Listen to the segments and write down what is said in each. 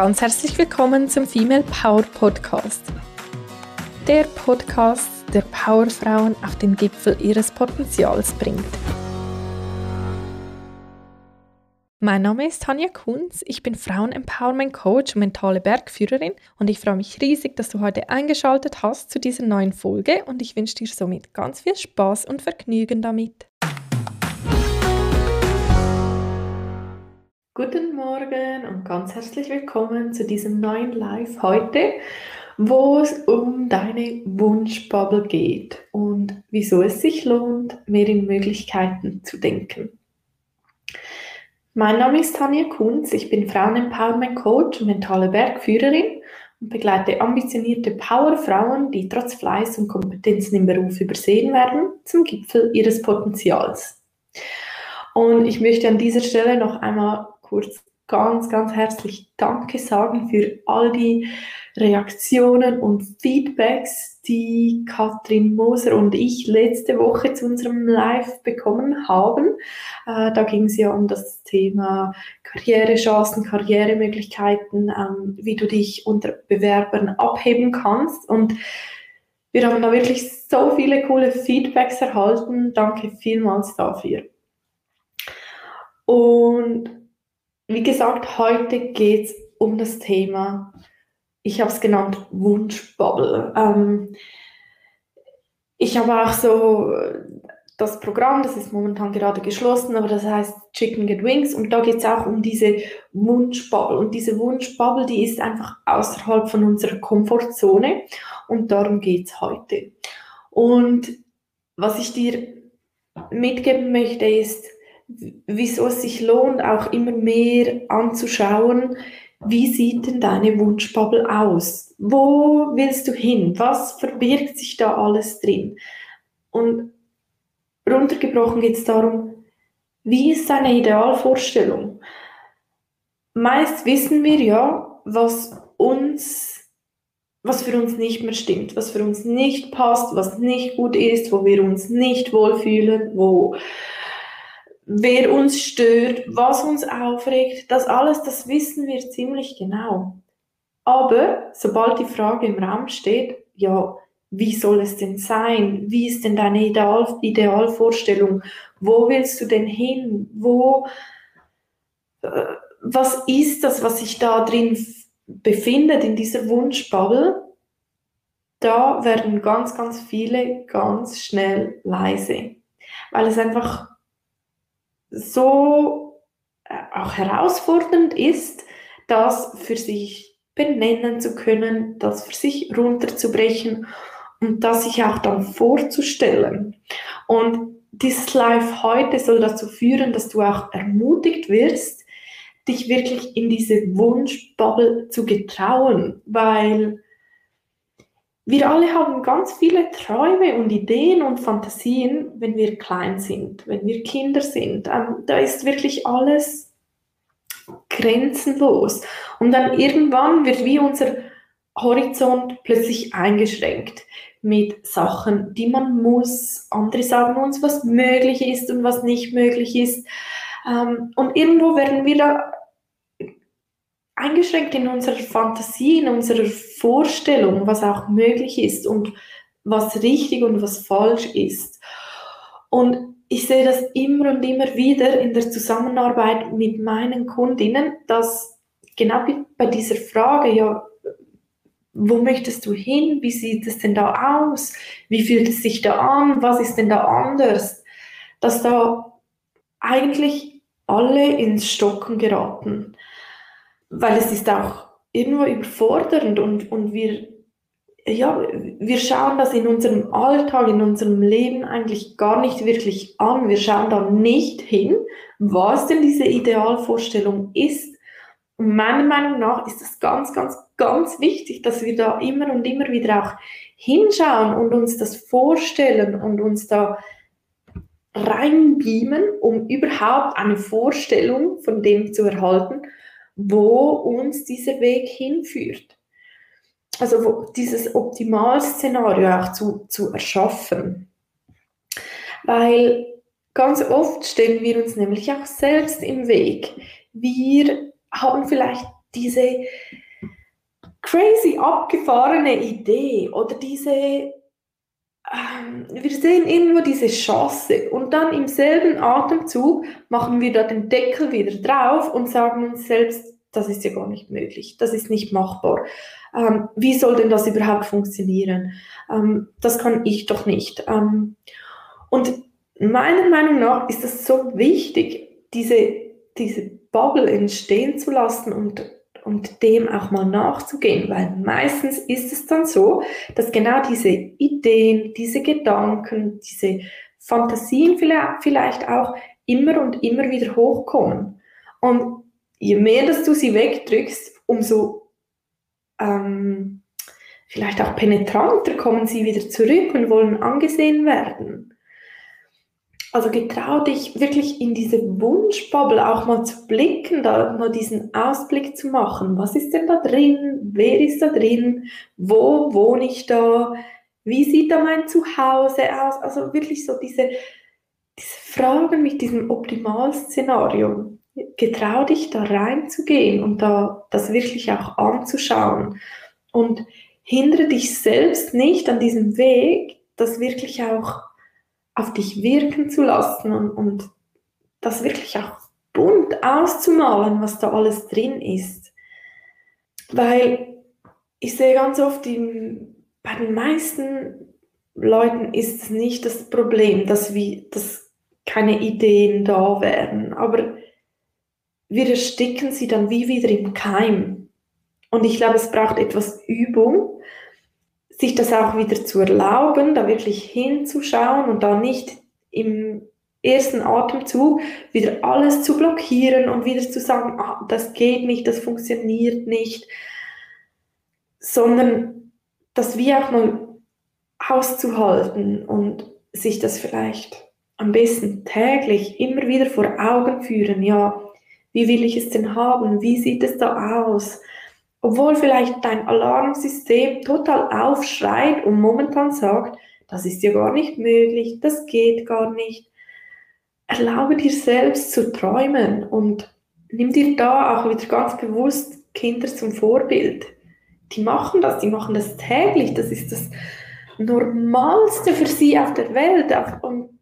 ganz herzlich willkommen zum Female Power Podcast. Der Podcast, der Powerfrauen auf den Gipfel ihres Potenzials bringt. Mein Name ist Tanja Kunz, ich bin Frauen-Empowerment Coach und mentale Bergführerin und ich freue mich riesig, dass du heute eingeschaltet hast zu dieser neuen Folge und ich wünsche dir somit ganz viel Spaß und Vergnügen damit. Guten Morgen und ganz herzlich willkommen zu diesem neuen Live heute, wo es um deine Wunschbubble geht und wieso es sich lohnt, mehr in Möglichkeiten zu denken. Mein Name ist Tanja Kunz, ich bin Frauen-Empowerment Coach und mentale Bergführerin und begleite ambitionierte Powerfrauen, die trotz Fleiß und Kompetenzen im Beruf übersehen werden, zum Gipfel ihres Potenzials. Und ich möchte an dieser Stelle noch einmal kurz ganz, ganz herzlich Danke sagen für all die Reaktionen und Feedbacks, die Katrin Moser und ich letzte Woche zu unserem Live bekommen haben. Äh, da ging es ja um das Thema Karrierechancen, Karrieremöglichkeiten, ähm, wie du dich unter Bewerbern abheben kannst. Und wir haben da wirklich so viele coole Feedbacks erhalten. Danke vielmals dafür. Und wie gesagt, heute geht es um das Thema, ich habe es genannt, Wunschbubble. Ähm, ich habe auch so das Programm, das ist momentan gerade geschlossen, aber das heißt Chicken Get Wings und da geht es auch um diese Wunschbubble. Und diese Wunschbubble, die ist einfach außerhalb von unserer Komfortzone und darum geht es heute. Und was ich dir mitgeben möchte, ist, wieso es sich lohnt, auch immer mehr anzuschauen, wie sieht denn deine Wunschbubble aus? Wo willst du hin? Was verbirgt sich da alles drin? Und runtergebrochen geht es darum, wie ist deine Idealvorstellung? Meist wissen wir ja, was uns, was für uns nicht mehr stimmt, was für uns nicht passt, was nicht gut ist, wo wir uns nicht wohlfühlen, wo wer uns stört, was uns aufregt, das alles, das wissen wir ziemlich genau. Aber sobald die Frage im Raum steht, ja, wie soll es denn sein? Wie ist denn deine Ideal Idealvorstellung? Wo willst du denn hin? Wo, äh, was ist das, was sich da drin befindet, in dieser Wunschbubble? Da werden ganz, ganz viele ganz schnell leise, weil es einfach so äh, auch herausfordernd ist, das für sich benennen zu können, das für sich runterzubrechen und das sich auch dann vorzustellen. Und dieses Live heute soll dazu führen, dass du auch ermutigt wirst, dich wirklich in diese Wunschbubble zu getrauen, weil wir alle haben ganz viele Träume und Ideen und Fantasien, wenn wir klein sind, wenn wir Kinder sind. Ähm, da ist wirklich alles grenzenlos. Und dann irgendwann wird wie unser Horizont plötzlich eingeschränkt mit Sachen, die man muss. Andere sagen uns, was möglich ist und was nicht möglich ist. Ähm, und irgendwo werden wir da eingeschränkt in unserer Fantasie, in unserer Vorstellung, was auch möglich ist und was richtig und was falsch ist. Und ich sehe das immer und immer wieder in der Zusammenarbeit mit meinen Kundinnen, dass genau bei dieser Frage, ja, wo möchtest du hin? Wie sieht es denn da aus? Wie fühlt es sich da an? Was ist denn da anders? Dass da eigentlich alle ins Stocken geraten weil es ist auch irgendwo überfordernd und, und wir, ja, wir schauen das in unserem Alltag, in unserem Leben eigentlich gar nicht wirklich an. Wir schauen da nicht hin, was denn diese Idealvorstellung ist. Und meiner Meinung nach ist es ganz, ganz, ganz wichtig, dass wir da immer und immer wieder auch hinschauen und uns das vorstellen und uns da reinbeamen, um überhaupt eine Vorstellung von dem zu erhalten, wo uns dieser Weg hinführt. Also dieses Optimalszenario auch zu, zu erschaffen. Weil ganz oft stellen wir uns nämlich auch selbst im Weg. Wir haben vielleicht diese crazy abgefahrene Idee oder diese, wir sehen irgendwo diese Chance und dann im selben Atemzug machen wir da den Deckel wieder drauf und sagen uns selbst, das ist ja gar nicht möglich, das ist nicht machbar. Ähm, wie soll denn das überhaupt funktionieren? Ähm, das kann ich doch nicht. Ähm, und meiner Meinung nach ist es so wichtig, diese, diese Bubble entstehen zu lassen und, und dem auch mal nachzugehen, weil meistens ist es dann so, dass genau diese Ideen, diese Gedanken, diese Fantasien vielleicht auch immer und immer wieder hochkommen. Und je mehr, dass du sie wegdrückst, umso ähm, vielleicht auch penetranter kommen sie wieder zurück und wollen angesehen werden. Also getrau dich wirklich in diese Wunschbubble auch mal zu blicken, da mal diesen Ausblick zu machen. Was ist denn da drin? Wer ist da drin? Wo wohne ich da? Wie sieht da mein Zuhause aus? Also wirklich so diese, diese Fragen mit diesem Optimalszenario getrau dich da reinzugehen und da das wirklich auch anzuschauen und hindere dich selbst nicht an diesem Weg, das wirklich auch auf dich wirken zu lassen und, und das wirklich auch bunt auszumalen, was da alles drin ist. Weil ich sehe ganz oft, in, bei den meisten Leuten ist es nicht das Problem, dass, wir, dass keine Ideen da wären. Aber wir ersticken sie dann wie wieder im Keim. Und ich glaube, es braucht etwas Übung, sich das auch wieder zu erlauben, da wirklich hinzuschauen und da nicht im ersten Atemzug wieder alles zu blockieren und wieder zu sagen, ah, das geht nicht, das funktioniert nicht, sondern das wie auch mal auszuhalten und sich das vielleicht am besten täglich immer wieder vor Augen führen, ja, wie will ich es denn haben? Wie sieht es da aus? Obwohl vielleicht dein Alarmsystem total aufschreit und momentan sagt, das ist ja gar nicht möglich, das geht gar nicht. Erlaube dir selbst zu träumen und nimm dir da auch wieder ganz bewusst Kinder zum Vorbild. Die machen das, die machen das täglich, das ist das Normalste für sie auf der Welt. Und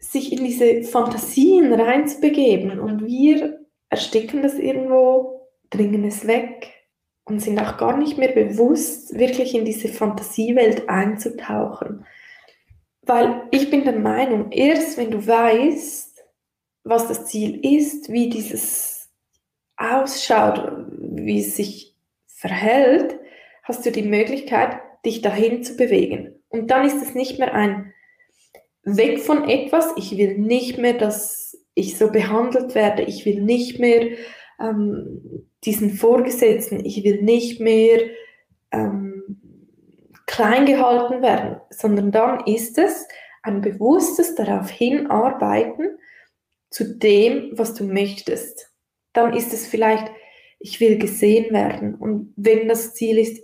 sich in diese Fantasien reinzubegeben und wir ersticken das irgendwo, bringen es weg und sind auch gar nicht mehr bewusst, wirklich in diese Fantasiewelt einzutauchen. Weil ich bin der Meinung, erst wenn du weißt, was das Ziel ist, wie dieses ausschaut, wie es sich verhält, hast du die Möglichkeit, dich dahin zu bewegen. Und dann ist es nicht mehr ein weg von etwas. Ich will nicht mehr, dass ich so behandelt werde. Ich will nicht mehr ähm, diesen Vorgesetzten. Ich will nicht mehr ähm, klein gehalten werden, sondern dann ist es ein bewusstes darauf hinarbeiten zu dem, was du möchtest. Dann ist es vielleicht, ich will gesehen werden. Und wenn das Ziel ist,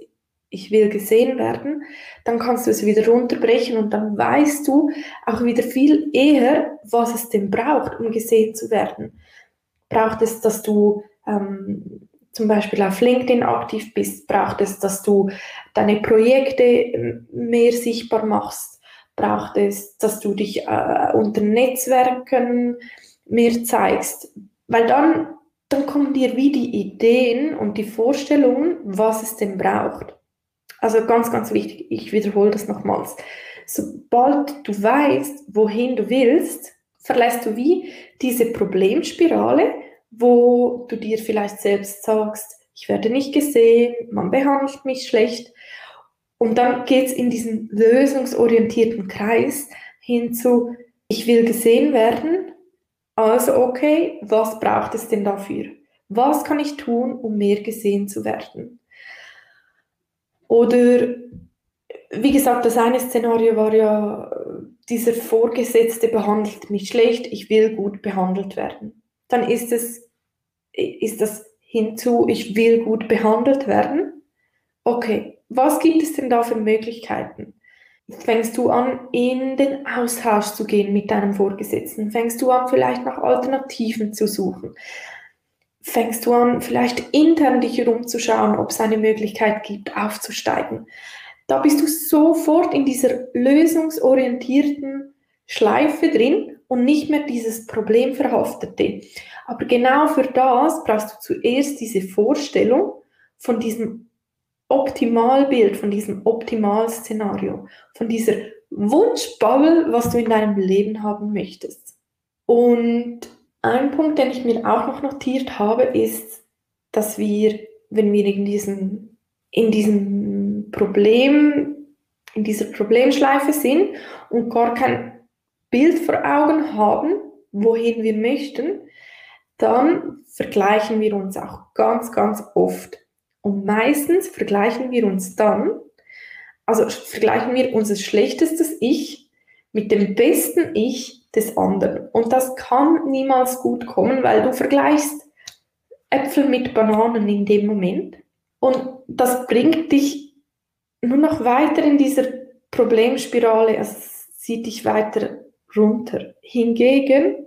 ich will gesehen werden, dann kannst du es wieder runterbrechen und dann weißt du auch wieder viel eher, was es denn braucht, um gesehen zu werden. Braucht es, dass du ähm, zum Beispiel auf LinkedIn aktiv bist? Braucht es, dass du deine Projekte ähm, mehr sichtbar machst? Braucht es, dass du dich äh, unter Netzwerken mehr zeigst? Weil dann, dann kommen dir wie die Ideen und die Vorstellungen, was es denn braucht. Also ganz, ganz wichtig, ich wiederhole das nochmals. Sobald du weißt, wohin du willst, verlässt du wie diese Problemspirale, wo du dir vielleicht selbst sagst, ich werde nicht gesehen, man behandelt mich schlecht. Und dann geht es in diesen lösungsorientierten Kreis hin zu, ich will gesehen werden, also okay, was braucht es denn dafür? Was kann ich tun, um mehr gesehen zu werden? Oder wie gesagt, das eine Szenario war ja, dieser Vorgesetzte behandelt mich schlecht, ich will gut behandelt werden. Dann ist es, ist das hinzu, ich will gut behandelt werden. Okay, was gibt es denn da für Möglichkeiten? Fängst du an, in den Austausch zu gehen mit deinem Vorgesetzten? Fängst du an, vielleicht nach Alternativen zu suchen? fängst du an, vielleicht intern dich herumzuschauen, ob es eine Möglichkeit gibt, aufzusteigen. Da bist du sofort in dieser lösungsorientierten Schleife drin und nicht mehr dieses Problemverhaftete. Aber genau für das brauchst du zuerst diese Vorstellung von diesem Optimalbild, von diesem Optimalszenario, von dieser Wunschbubble, was du in deinem Leben haben möchtest. Und ein Punkt, den ich mir auch noch notiert habe, ist, dass wir, wenn wir in diesem, in diesem Problem, in dieser Problemschleife sind und gar kein Bild vor Augen haben, wohin wir möchten, dann vergleichen wir uns auch ganz, ganz oft. Und meistens vergleichen wir uns dann, also vergleichen wir unser schlechtestes Ich mit dem besten Ich des anderen. Und das kann niemals gut kommen, weil du vergleichst Äpfel mit Bananen in dem Moment. Und das bringt dich nur noch weiter in dieser Problemspirale, es zieht dich weiter runter. Hingegen,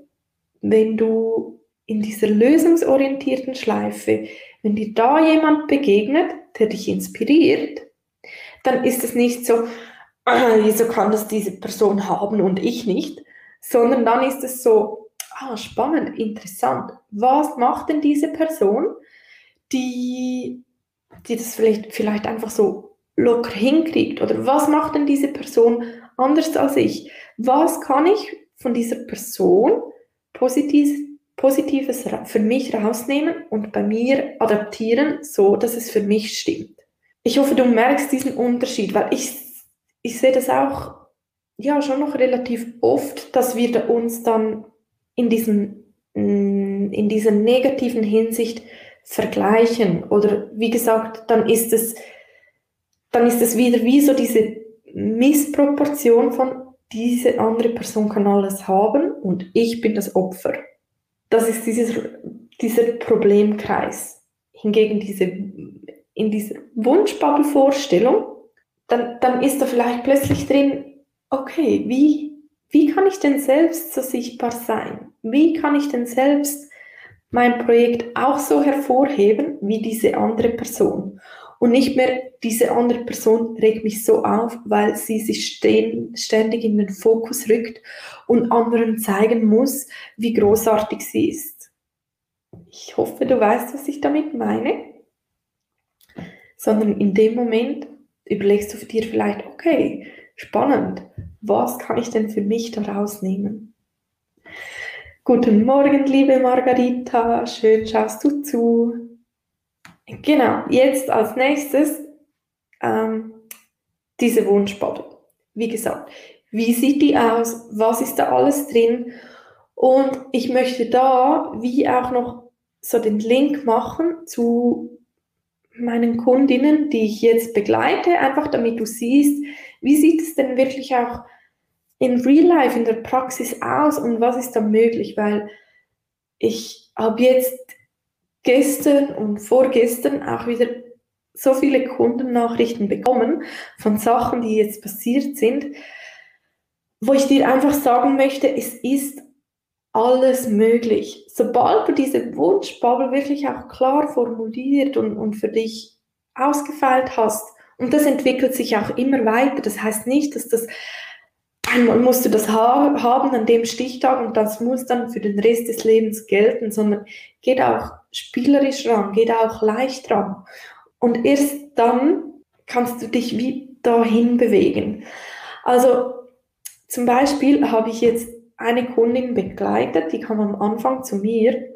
wenn du in dieser lösungsorientierten Schleife, wenn dir da jemand begegnet, der dich inspiriert, dann ist es nicht so, ah, wieso kann das diese Person haben und ich nicht, sondern dann ist es so, ah, spannend, interessant. Was macht denn diese Person, die, die das vielleicht, vielleicht einfach so locker hinkriegt? Oder was macht denn diese Person anders als ich? Was kann ich von dieser Person positiv, Positives für mich rausnehmen und bei mir adaptieren, so dass es für mich stimmt? Ich hoffe, du merkst diesen Unterschied, weil ich, ich sehe das auch ja schon noch relativ oft, dass wir uns dann in, diesen, mm, in dieser negativen Hinsicht vergleichen. Oder wie gesagt, dann ist es, dann ist es wieder wie so diese Missproportion von diese andere Person kann alles haben und ich bin das Opfer. Das ist dieses, dieser Problemkreis. Hingegen diese, in dieser Wunschbubble-Vorstellung, dann, dann ist da vielleicht plötzlich drin, okay, wie, wie kann ich denn selbst so sichtbar sein? Wie kann ich denn selbst mein Projekt auch so hervorheben wie diese andere Person? Und nicht mehr diese andere Person regt mich so auf, weil sie sich ständig in den Fokus rückt und anderen zeigen muss, wie großartig sie ist. Ich hoffe, du weißt, was ich damit meine. Sondern in dem Moment überlegst du dir vielleicht, okay, spannend, was kann ich denn für mich daraus nehmen? Guten Morgen, liebe Margarita, schön schaust du zu. Genau, jetzt als nächstes ähm, diese Wunschbubble. Wie gesagt, wie sieht die aus? Was ist da alles drin? Und ich möchte da wie auch noch so den Link machen zu meinen Kundinnen, die ich jetzt begleite, einfach damit du siehst, wie sieht es denn wirklich auch in Real Life, in der Praxis aus und was ist da möglich, weil ich habe jetzt gestern und vorgestern auch wieder so viele Kundennachrichten bekommen von Sachen, die jetzt passiert sind, wo ich dir einfach sagen möchte, es ist alles möglich. Sobald du diese Wunschbubble wirklich auch klar formuliert und, und für dich ausgefeilt hast, und das entwickelt sich auch immer weiter, das heißt nicht, dass das einmal musst du das ha haben an dem Stichtag und das muss dann für den Rest des Lebens gelten, sondern geht auch spielerisch ran, geht auch leicht ran. Und erst dann kannst du dich wie dahin bewegen. Also zum Beispiel habe ich jetzt eine Kundin begleitet, die kam am Anfang zu mir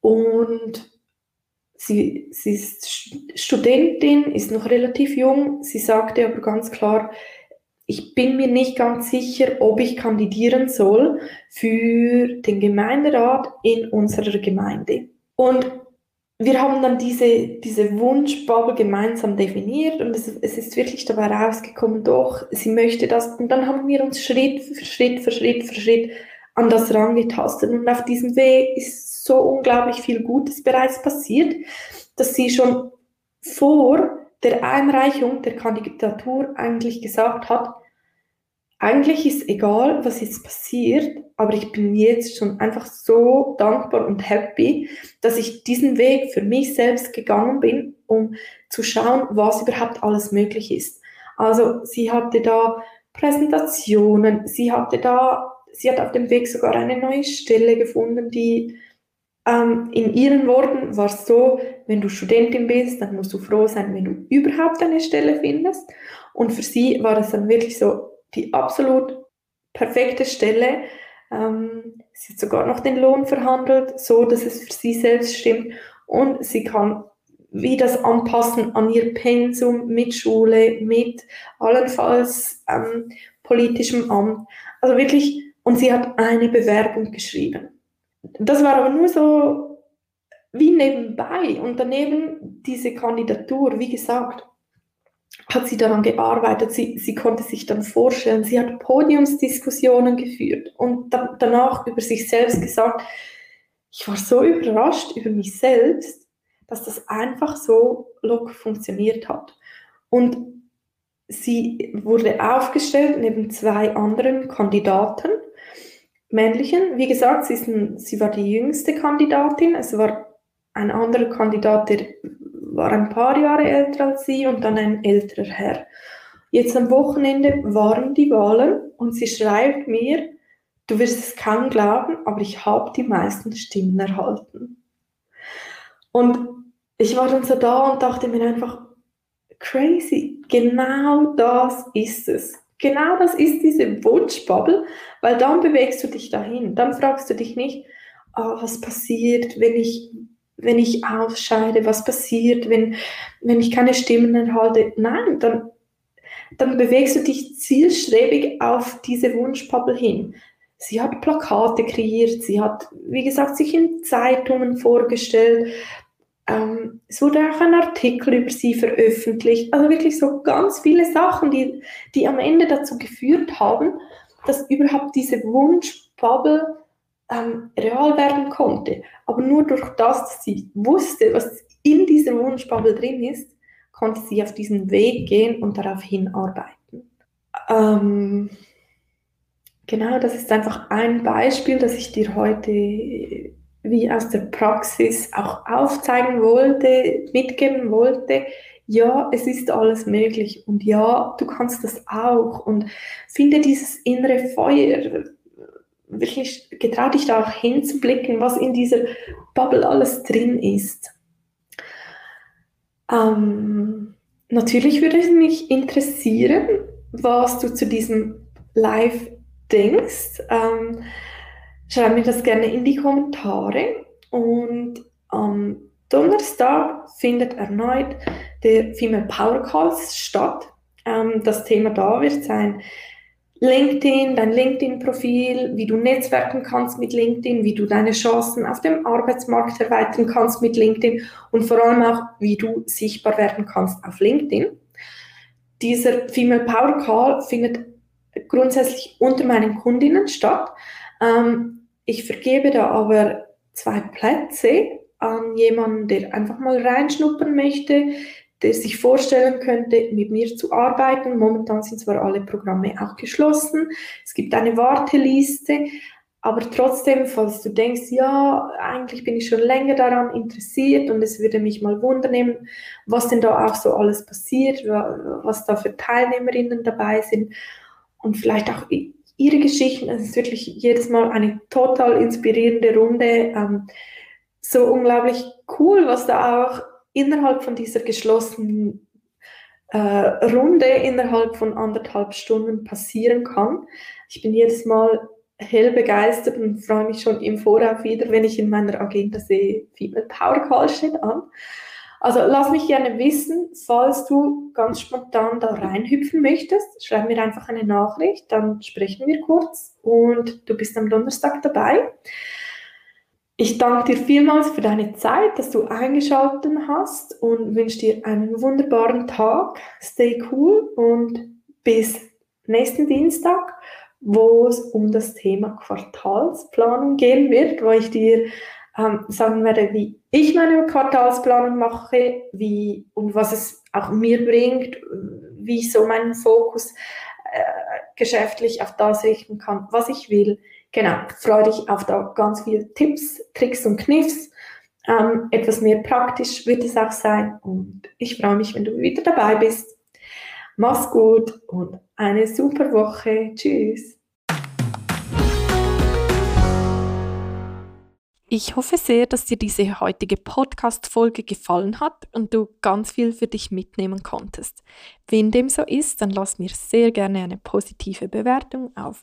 und sie, sie ist Studentin, ist noch relativ jung. Sie sagte aber ganz klar, ich bin mir nicht ganz sicher, ob ich kandidieren soll für den Gemeinderat in unserer Gemeinde. Und wir haben dann diese, diese Wunschbubble gemeinsam definiert und es, es, ist wirklich dabei rausgekommen, doch, sie möchte das. Und dann haben wir uns Schritt für Schritt für Schritt für Schritt an das rangetastet. Und auf diesem Weg ist so unglaublich viel Gutes bereits passiert, dass sie schon vor der Einreichung der Kandidatur eigentlich gesagt hat, eigentlich ist egal, was jetzt passiert, aber ich bin jetzt schon einfach so dankbar und happy, dass ich diesen Weg für mich selbst gegangen bin, um zu schauen, was überhaupt alles möglich ist. Also sie hatte da Präsentationen, sie hatte da, sie hat auf dem Weg sogar eine neue Stelle gefunden, die ähm, in ihren Worten war so, wenn du Studentin bist, dann musst du froh sein, wenn du überhaupt eine Stelle findest. Und für sie war das dann wirklich so, die absolut perfekte Stelle. Ähm, sie hat sogar noch den Lohn verhandelt, so dass es für sie selbst stimmt. Und sie kann wie das anpassen an ihr Pensum mit Schule, mit allenfalls ähm, politischem Amt. Also wirklich, und sie hat eine Bewerbung geschrieben. Das war aber nur so wie nebenbei. Und daneben diese Kandidatur, wie gesagt, hat sie daran gearbeitet. Sie, sie konnte sich dann vorstellen, sie hat Podiumsdiskussionen geführt und da, danach über sich selbst gesagt, ich war so überrascht über mich selbst, dass das einfach so locker funktioniert hat. Und sie wurde aufgestellt neben zwei anderen Kandidaten, männlichen. Wie gesagt, sie, ein, sie war die jüngste Kandidatin. Es war ein anderer Kandidat, der war ein paar Jahre älter als sie und dann ein älterer Herr. Jetzt am Wochenende waren die Wahlen und sie schreibt mir, du wirst es kaum glauben, aber ich habe die meisten Stimmen erhalten. Und ich war dann so da und dachte mir einfach, crazy, genau das ist es. Genau das ist diese Wunschbubble, weil dann bewegst du dich dahin. Dann fragst du dich nicht, oh, was passiert, wenn ich wenn ich ausscheide, was passiert, wenn, wenn ich keine Stimmen erhalte. Nein, dann, dann bewegst du dich zielstrebig auf diese Wunschpappel hin. Sie hat Plakate kreiert, sie hat, wie gesagt, sich in Zeitungen vorgestellt. Ähm, es wurde auch ein Artikel über sie veröffentlicht. Also wirklich so ganz viele Sachen, die, die am Ende dazu geführt haben, dass überhaupt diese Wunschbubble ähm, real werden konnte. Aber nur durch das, dass sie wusste, was in dieser Wunschbubble drin ist, konnte sie auf diesen Weg gehen und darauf hinarbeiten. Ähm, genau, das ist einfach ein Beispiel, das ich dir heute wie aus der Praxis auch aufzeigen wollte, mitgeben wollte. Ja, es ist alles möglich und ja, du kannst das auch und finde dieses innere Feuer, wirklich getraut dich da auch hinzublicken, was in dieser Bubble alles drin ist. Ähm, natürlich würde es mich interessieren, was du zu diesem Live denkst. Ähm, schreib mir das gerne in die Kommentare. Und am Donnerstag findet erneut der Female Power Calls statt. Ähm, das Thema da wird sein LinkedIn, dein LinkedIn-Profil, wie du netzwerken kannst mit LinkedIn, wie du deine Chancen auf dem Arbeitsmarkt erweitern kannst mit LinkedIn und vor allem auch, wie du sichtbar werden kannst auf LinkedIn. Dieser Female Power Call findet grundsätzlich unter meinen Kundinnen statt. Ähm, ich vergebe da aber zwei Plätze an jemanden, der einfach mal reinschnuppern möchte, der sich vorstellen könnte, mit mir zu arbeiten. Momentan sind zwar alle Programme auch geschlossen, es gibt eine Warteliste, aber trotzdem, falls du denkst, ja, eigentlich bin ich schon länger daran interessiert und es würde mich mal wundern, was denn da auch so alles passiert, was da für Teilnehmerinnen dabei sind und vielleicht auch ihre Geschichten. Es ist wirklich jedes Mal eine total inspirierende Runde. Ähm, so unglaublich cool, was da auch innerhalb von dieser geschlossenen äh, Runde innerhalb von anderthalb Stunden passieren kann. Ich bin jedes Mal hell begeistert und freue mich schon im Voraus wieder, wenn ich in meiner Agenda sehe, Female Power Call steht an. Also lass mich gerne wissen, falls du ganz spontan da reinhüpfen möchtest, schreib mir einfach eine Nachricht, dann sprechen wir kurz und du bist am Donnerstag dabei. Ich danke dir vielmals für deine Zeit, dass du eingeschaltet hast und wünsche dir einen wunderbaren Tag. Stay cool und bis nächsten Dienstag, wo es um das Thema Quartalsplanung gehen wird, wo ich dir ähm, sagen werde, wie ich meine Quartalsplanung mache, wie und was es auch mir bringt, wie ich so meinen Fokus äh, geschäftlich auf das richten kann, was ich will. Genau, freue dich auf da ganz viele Tipps, Tricks und Kniffs. Ähm, etwas mehr praktisch wird es auch sein und ich freue mich, wenn du wieder dabei bist. Mach's gut und eine super Woche. Tschüss. Ich hoffe sehr, dass dir diese heutige Podcast-Folge gefallen hat und du ganz viel für dich mitnehmen konntest. Wenn dem so ist, dann lass mir sehr gerne eine positive Bewertung auf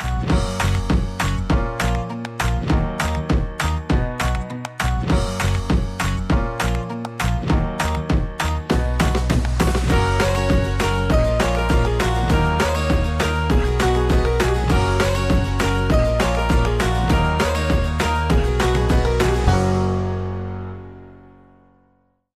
Música